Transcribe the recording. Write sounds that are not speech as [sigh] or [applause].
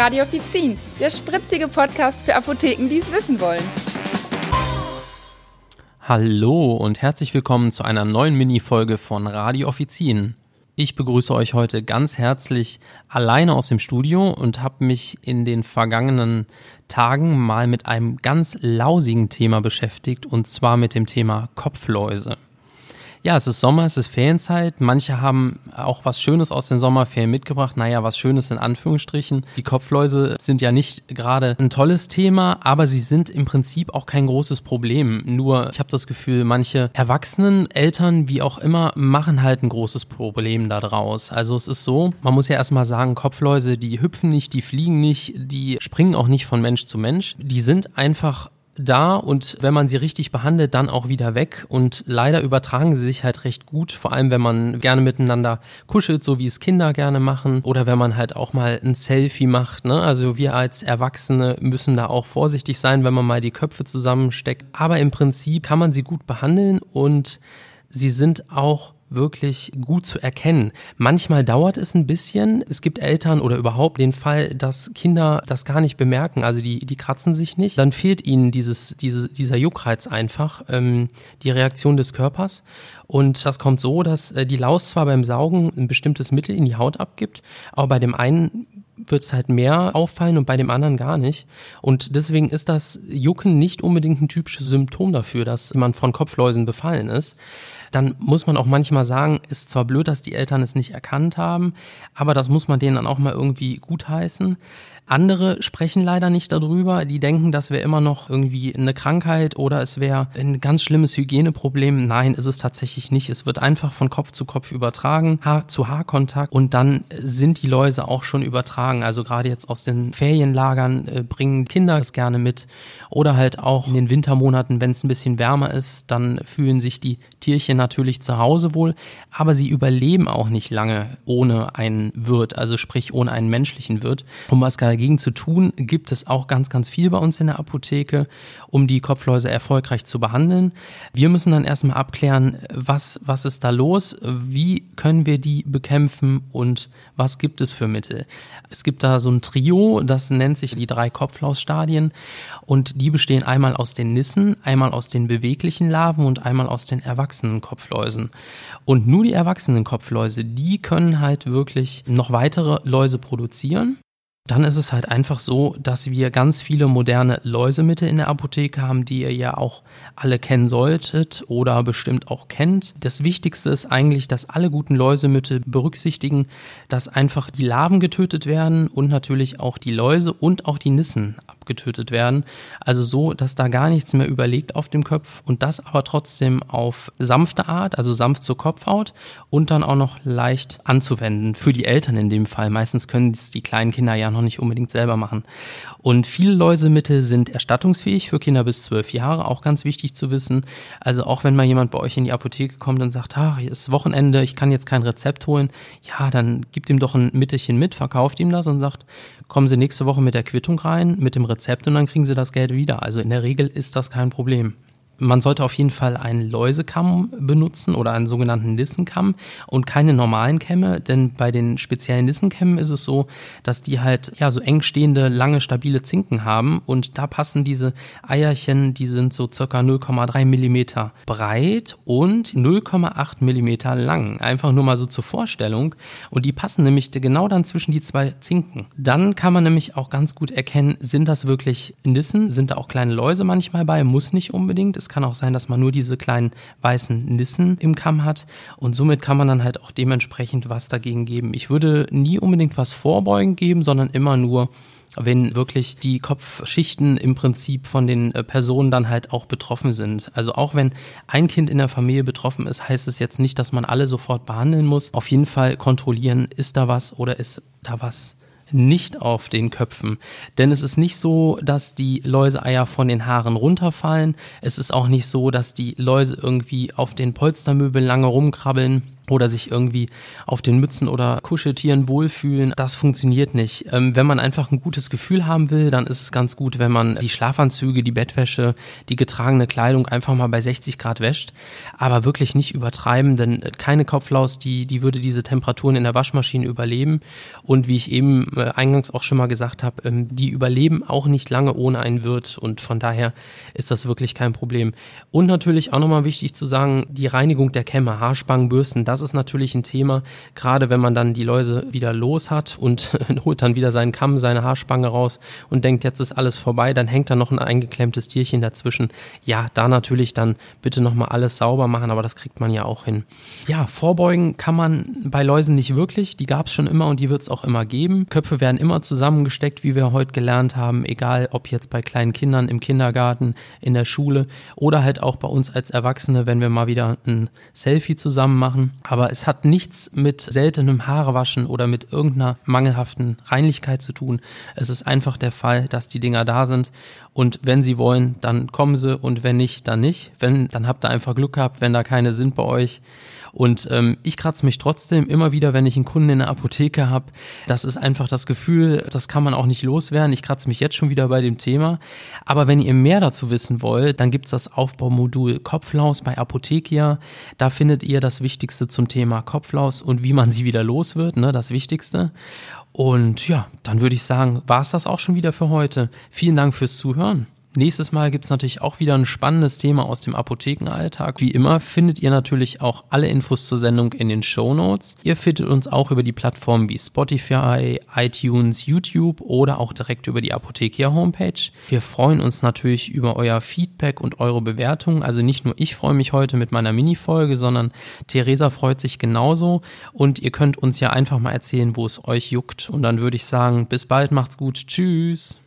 Radio Offizin, der spritzige Podcast für Apotheken, die es wissen wollen. Hallo und herzlich willkommen zu einer neuen Mini-Folge von Radio Offizin. Ich begrüße euch heute ganz herzlich alleine aus dem Studio und habe mich in den vergangenen Tagen mal mit einem ganz lausigen Thema beschäftigt und zwar mit dem Thema Kopfläuse. Ja, es ist Sommer, es ist Ferienzeit. Manche haben auch was Schönes aus den Sommerferien mitgebracht. Naja, was Schönes in Anführungsstrichen. Die Kopfläuse sind ja nicht gerade ein tolles Thema, aber sie sind im Prinzip auch kein großes Problem. Nur, ich habe das Gefühl, manche Erwachsenen, Eltern, wie auch immer, machen halt ein großes Problem daraus. Also es ist so, man muss ja erstmal sagen, Kopfläuse, die hüpfen nicht, die fliegen nicht, die springen auch nicht von Mensch zu Mensch. Die sind einfach da und wenn man sie richtig behandelt, dann auch wieder weg. Und leider übertragen sie sich halt recht gut, vor allem wenn man gerne miteinander kuschelt, so wie es Kinder gerne machen, oder wenn man halt auch mal ein Selfie macht. Ne? Also wir als Erwachsene müssen da auch vorsichtig sein, wenn man mal die Köpfe zusammensteckt. Aber im Prinzip kann man sie gut behandeln und sie sind auch wirklich gut zu erkennen. Manchmal dauert es ein bisschen. Es gibt Eltern oder überhaupt den Fall, dass Kinder das gar nicht bemerken. Also die, die kratzen sich nicht. Dann fehlt ihnen dieses, diese, dieser Juckreiz einfach, ähm, die Reaktion des Körpers. Und das kommt so, dass äh, die Laus zwar beim Saugen ein bestimmtes Mittel in die Haut abgibt, aber bei dem einen wird es halt mehr auffallen und bei dem anderen gar nicht. Und deswegen ist das Jucken nicht unbedingt ein typisches Symptom dafür, dass man von Kopfläusen befallen ist dann muss man auch manchmal sagen, ist zwar blöd, dass die Eltern es nicht erkannt haben, aber das muss man denen dann auch mal irgendwie gutheißen. Andere sprechen leider nicht darüber. Die denken, das wäre immer noch irgendwie eine Krankheit oder es wäre ein ganz schlimmes Hygieneproblem. Nein, ist es tatsächlich nicht. Es wird einfach von Kopf zu Kopf übertragen, Haar zu Haarkontakt und dann sind die Läuse auch schon übertragen. Also gerade jetzt aus den Ferienlagern äh, bringen Kinder es gerne mit oder halt auch in den Wintermonaten, wenn es ein bisschen wärmer ist, dann fühlen sich die Tierchen natürlich zu Hause wohl, aber sie überleben auch nicht lange ohne einen Wirt, also sprich ohne einen menschlichen Wirt. Um was dagegen zu tun, gibt es auch ganz, ganz viel bei uns in der Apotheke, um die Kopfläuse erfolgreich zu behandeln. Wir müssen dann erstmal abklären, was, was ist da los, wie können wir die bekämpfen und was gibt es für Mittel. Es gibt da so ein Trio, das nennt sich die drei Kopflausstadien und die bestehen einmal aus den Nissen, einmal aus den beweglichen Larven und einmal aus den erwachsenen Kopfläusen. Und nur die erwachsenen Kopfläuse, die können halt wirklich noch weitere Läuse produzieren dann ist es halt einfach so, dass wir ganz viele moderne Läusemittel in der Apotheke haben, die ihr ja auch alle kennen solltet oder bestimmt auch kennt. Das Wichtigste ist eigentlich, dass alle guten Läusemittel berücksichtigen, dass einfach die Larven getötet werden und natürlich auch die Läuse und auch die Nissen abgetötet werden. Also so, dass da gar nichts mehr überlegt auf dem Kopf und das aber trotzdem auf sanfte Art, also sanft zur Kopfhaut und dann auch noch leicht anzuwenden. Für die Eltern in dem Fall. Meistens können es die kleinen Kinder ja noch nicht unbedingt selber machen. Und viele Läusemittel sind erstattungsfähig für Kinder bis zwölf Jahre, auch ganz wichtig zu wissen. Also auch wenn mal jemand bei euch in die Apotheke kommt und sagt, ah, hier ist Wochenende, ich kann jetzt kein Rezept holen, ja, dann gibt ihm doch ein Mittelchen mit, verkauft ihm das und sagt, kommen Sie nächste Woche mit der Quittung rein, mit dem Rezept und dann kriegen Sie das Geld wieder. Also in der Regel ist das kein Problem man sollte auf jeden Fall einen Läusekamm benutzen oder einen sogenannten Nissenkamm und keine normalen Kämme, denn bei den speziellen Nissenkämmen ist es so, dass die halt ja so eng stehende, lange, stabile Zinken haben und da passen diese Eierchen, die sind so circa 0,3 Millimeter breit und 0,8 Millimeter lang. Einfach nur mal so zur Vorstellung und die passen nämlich genau dann zwischen die zwei Zinken. Dann kann man nämlich auch ganz gut erkennen, sind das wirklich Nissen, sind da auch kleine Läuse manchmal bei, muss nicht unbedingt, es kann auch sein, dass man nur diese kleinen weißen Nissen im Kamm hat und somit kann man dann halt auch dementsprechend was dagegen geben. Ich würde nie unbedingt was vorbeugen geben, sondern immer nur wenn wirklich die Kopfschichten im Prinzip von den äh, Personen dann halt auch betroffen sind. Also auch wenn ein Kind in der Familie betroffen ist, heißt es jetzt nicht, dass man alle sofort behandeln muss. Auf jeden Fall kontrollieren, ist da was oder ist da was nicht auf den Köpfen. Denn es ist nicht so, dass die Läuseeier von den Haaren runterfallen. Es ist auch nicht so, dass die Läuse irgendwie auf den Polstermöbeln lange rumkrabbeln oder sich irgendwie auf den Mützen oder Kuscheltieren wohlfühlen. Das funktioniert nicht. Ähm, wenn man einfach ein gutes Gefühl haben will, dann ist es ganz gut, wenn man die Schlafanzüge, die Bettwäsche, die getragene Kleidung einfach mal bei 60 Grad wäscht. Aber wirklich nicht übertreiben, denn keine Kopflaus, die, die würde diese Temperaturen in der Waschmaschine überleben. Und wie ich eben äh, eingangs auch schon mal gesagt habe, ähm, die überleben auch nicht lange ohne einen Wirt. Und von daher ist das wirklich kein Problem. Und natürlich auch nochmal wichtig zu sagen, die Reinigung der Kämme, Haarspangen, Bürsten, das ist natürlich ein Thema, gerade wenn man dann die Läuse wieder los hat und [laughs] holt dann wieder seinen Kamm, seine Haarspange raus und denkt, jetzt ist alles vorbei, dann hängt da noch ein eingeklemmtes Tierchen dazwischen. Ja, da natürlich dann bitte nochmal alles sauber machen, aber das kriegt man ja auch hin. Ja, vorbeugen kann man bei Läusen nicht wirklich, die gab es schon immer und die wird es auch immer geben. Köpfe werden immer zusammengesteckt, wie wir heute gelernt haben, egal ob jetzt bei kleinen Kindern im Kindergarten, in der Schule oder halt auch bei uns als Erwachsene, wenn wir mal wieder ein Selfie zusammen machen. Aber es hat nichts mit seltenem Haarewaschen oder mit irgendeiner mangelhaften Reinlichkeit zu tun. Es ist einfach der Fall, dass die Dinger da sind und wenn sie wollen, dann kommen sie und wenn nicht, dann nicht. Wenn, dann habt ihr einfach Glück gehabt, wenn da keine sind bei euch. Und ähm, ich kratze mich trotzdem immer wieder, wenn ich einen Kunden in der Apotheke habe. Das ist einfach das Gefühl, das kann man auch nicht loswerden. Ich kratze mich jetzt schon wieder bei dem Thema. Aber wenn ihr mehr dazu wissen wollt, dann gibt's das Aufbaumodul Kopflaus bei Apothekia. Da findet ihr das Wichtigste zum Thema Kopflaus und wie man sie wieder los wird, ne, das Wichtigste. Und ja, dann würde ich sagen, war's das auch schon wieder für heute. Vielen Dank fürs Zuhören. Nächstes Mal gibt's natürlich auch wieder ein spannendes Thema aus dem Apothekenalltag. Wie immer findet ihr natürlich auch alle Infos zur Sendung in den Show Notes. Ihr findet uns auch über die Plattformen wie Spotify, iTunes, YouTube oder auch direkt über die Apothekia Homepage. Wir freuen uns natürlich über euer Feedback und eure Bewertungen. Also nicht nur ich freue mich heute mit meiner Mini-Folge, sondern Theresa freut sich genauso. Und ihr könnt uns ja einfach mal erzählen, wo es euch juckt. Und dann würde ich sagen, bis bald, macht's gut. Tschüss.